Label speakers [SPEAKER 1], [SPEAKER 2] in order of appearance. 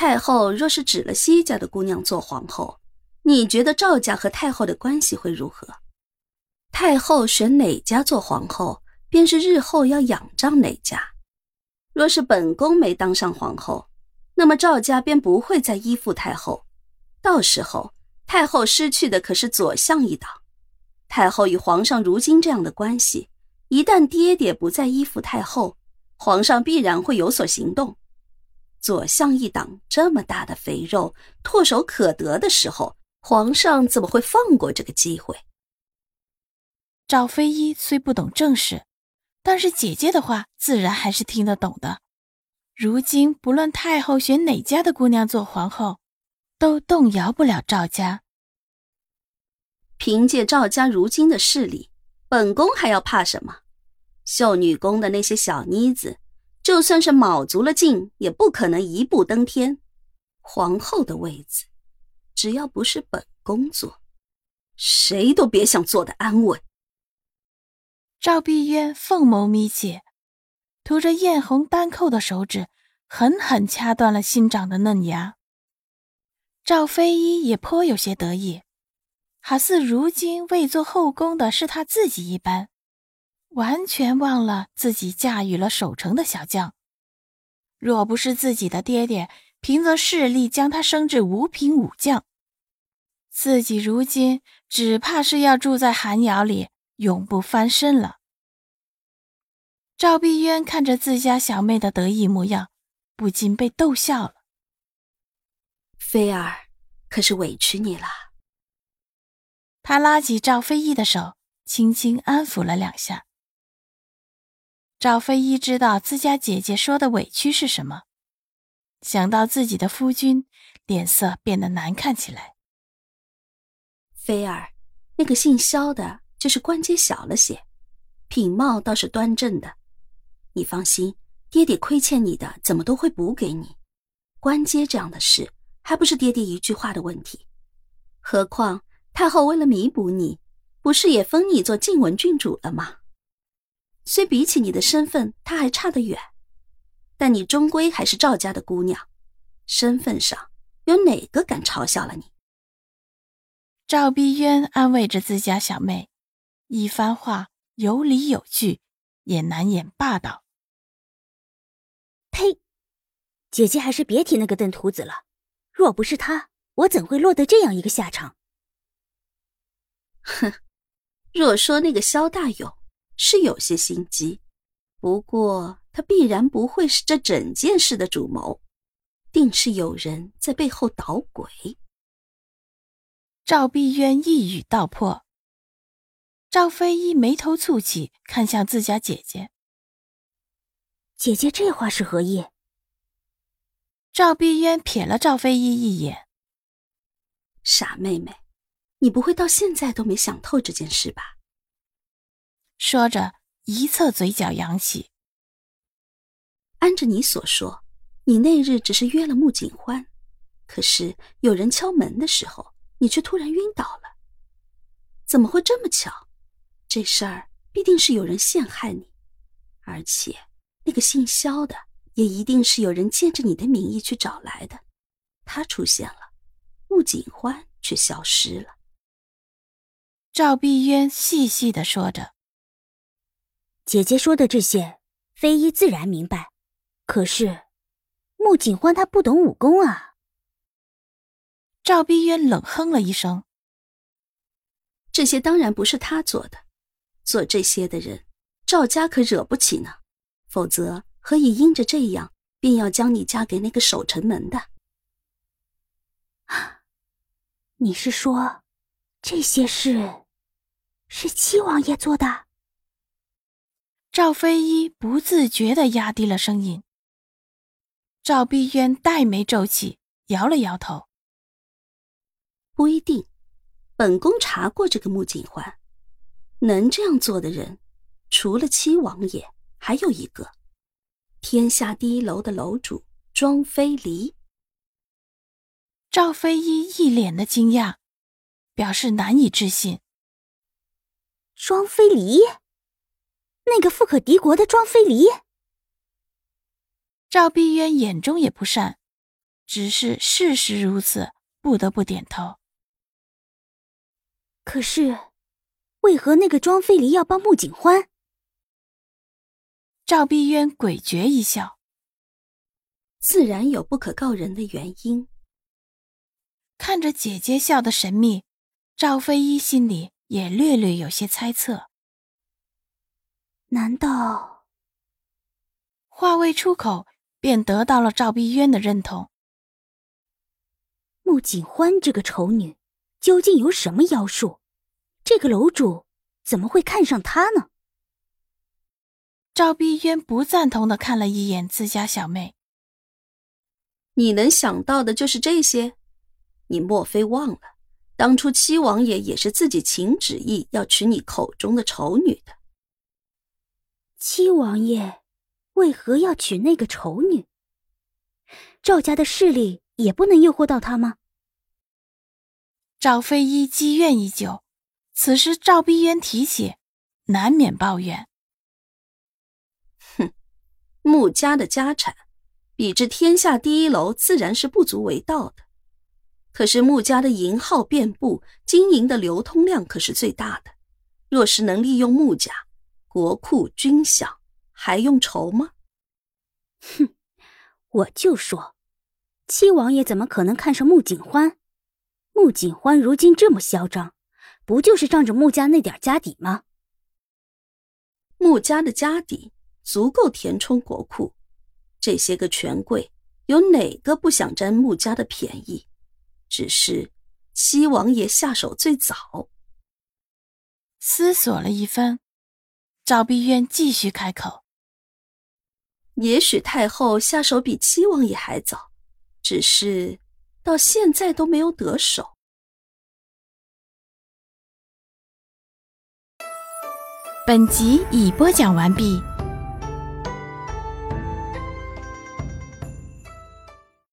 [SPEAKER 1] 太后若是指了西家的姑娘做皇后，你觉得赵家和太后的关系会如何？太后选哪家做皇后，便是日后要仰仗哪家。若是本宫没当上皇后，那么赵家便不会再依附太后。到时候，太后失去的可是左相一党。太后与皇上如今这样的关系，一旦爹爹不再依附太后，皇上必然会有所行动。左相一党这么大的肥肉，唾手可得的时候，皇上怎么会放过这个机会？
[SPEAKER 2] 赵飞一虽不懂政事，但是姐姐的话自然还是听得懂的。如今不论太后选哪家的姑娘做皇后，都动摇不了赵家。
[SPEAKER 1] 凭借赵家如今的势力，本宫还要怕什么？秀女宫的那些小妮子。就算是卯足了劲，也不可能一步登天。皇后的位子，只要不是本宫坐，谁都别想坐得安稳。
[SPEAKER 2] 赵碧渊凤眸眯起，涂着艳红丹扣的手指狠狠掐断了新长的嫩芽。赵飞一也颇有些得意，好似如今位做后宫的是他自己一般。完全忘了自己驾驭了守城的小将，若不是自己的爹爹凭着势力将他升至五品武将，自己如今只怕是要住在寒窑里，永不翻身了。赵碧渊看着自家小妹的得意模样，不禁被逗笑了。
[SPEAKER 1] 菲儿，可是委屈你了。
[SPEAKER 2] 他拉起赵飞翼的手，轻轻安抚了两下。赵飞一知道自家姐姐说的委屈是什么，想到自己的夫君，脸色变得难看起来。
[SPEAKER 1] 菲儿，那个姓萧的，就是官阶小了些，品貌倒是端正的。你放心，爹爹亏欠你的，怎么都会补给你。官阶这样的事，还不是爹爹一句话的问题？何况太后为了弥补你，不是也封你做晋文郡主了吗？虽比起你的身份，他还差得远，但你终归还是赵家的姑娘，身份上有哪个敢嘲笑了你？
[SPEAKER 2] 赵碧渊安慰着自家小妹，一番话有理有据，也难掩霸道。
[SPEAKER 3] 呸！姐姐还是别提那个邓徒子了，若不是他，我怎会落得这样一个下场？
[SPEAKER 1] 哼，若说那个萧大勇。是有些心机，不过他必然不会是这整件事的主谋，定是有人在背后捣鬼。
[SPEAKER 2] 赵碧渊一语道破。赵飞一眉头蹙起，看向自家姐姐：“
[SPEAKER 3] 姐姐这话是何意？”
[SPEAKER 2] 赵碧渊瞥了赵飞一一眼：“
[SPEAKER 1] 傻妹妹，你不会到现在都没想透这件事吧？”
[SPEAKER 2] 说着，一侧嘴角扬起。
[SPEAKER 1] 按着你所说，你那日只是约了穆景欢，可是有人敲门的时候，你却突然晕倒了。怎么会这么巧？这事儿必定是有人陷害你，而且那个姓萧的也一定是有人借着你的名义去找来的。他出现了，穆景欢却消失了。
[SPEAKER 2] 赵碧渊细细的说着。
[SPEAKER 3] 姐姐说的这些，飞一自然明白。可是，穆景欢他不懂武功啊。
[SPEAKER 2] 赵碧渊冷哼了一声：“
[SPEAKER 1] 这些当然不是他做的，做这些的人，赵家可惹不起呢。否则，何以因着这样，便要将你嫁给那个守城门的？
[SPEAKER 3] 你是说，这些事是七王爷做的？”
[SPEAKER 2] 赵飞一不自觉的压低了声音。赵碧渊黛眉皱起，摇了摇头。
[SPEAKER 1] 不一定。本宫查过这个穆景欢，能这样做的人，除了七王爷，还有一个，天下第一楼的楼主庄飞离。
[SPEAKER 2] 赵飞一一脸的惊讶，表示难以置信。
[SPEAKER 3] 庄飞离，那个富可敌国的庄飞离。
[SPEAKER 2] 赵碧渊眼中也不善，只是事实如此，不得不点头。
[SPEAKER 3] 可是，为何那个庄飞离要帮穆景欢？
[SPEAKER 2] 赵碧渊诡谲一笑，
[SPEAKER 1] 自然有不可告人的原因。
[SPEAKER 2] 看着姐姐笑得神秘，赵飞一心里也略略有些猜测。
[SPEAKER 3] 难道
[SPEAKER 2] 话未出口？便得到了赵碧渊的认同。
[SPEAKER 3] 穆景欢这个丑女，究竟有什么妖术？这个楼主怎么会看上她呢？
[SPEAKER 2] 赵碧渊不赞同的看了一眼自家小妹。
[SPEAKER 1] 你能想到的就是这些？你莫非忘了，当初七王爷也是自己请旨意要娶你口中的丑女的？
[SPEAKER 3] 七王爷。为何要娶那个丑女？赵家的势力也不能诱惑到他吗？
[SPEAKER 2] 赵飞一积怨已久，此时赵碧渊提起，难免抱怨：“
[SPEAKER 1] 哼，穆家的家产，比之天下第一楼自然是不足为道的。可是穆家的银号遍布，经营的流通量可是最大的。若是能利用穆家，国库军饷。”还用愁吗？
[SPEAKER 3] 哼，我就说，七王爷怎么可能看上穆景欢？穆景欢如今这么嚣张，不就是仗着穆家那点家底吗？
[SPEAKER 1] 穆家的家底足够填充国库，这些个权贵有哪个不想占穆家的便宜？只是七王爷下手最早。
[SPEAKER 2] 思索了一番，赵碧渊继续开口。
[SPEAKER 1] 也许太后下手比七王爷还早，只是到现在都没有得手。
[SPEAKER 2] 本集已播讲完毕。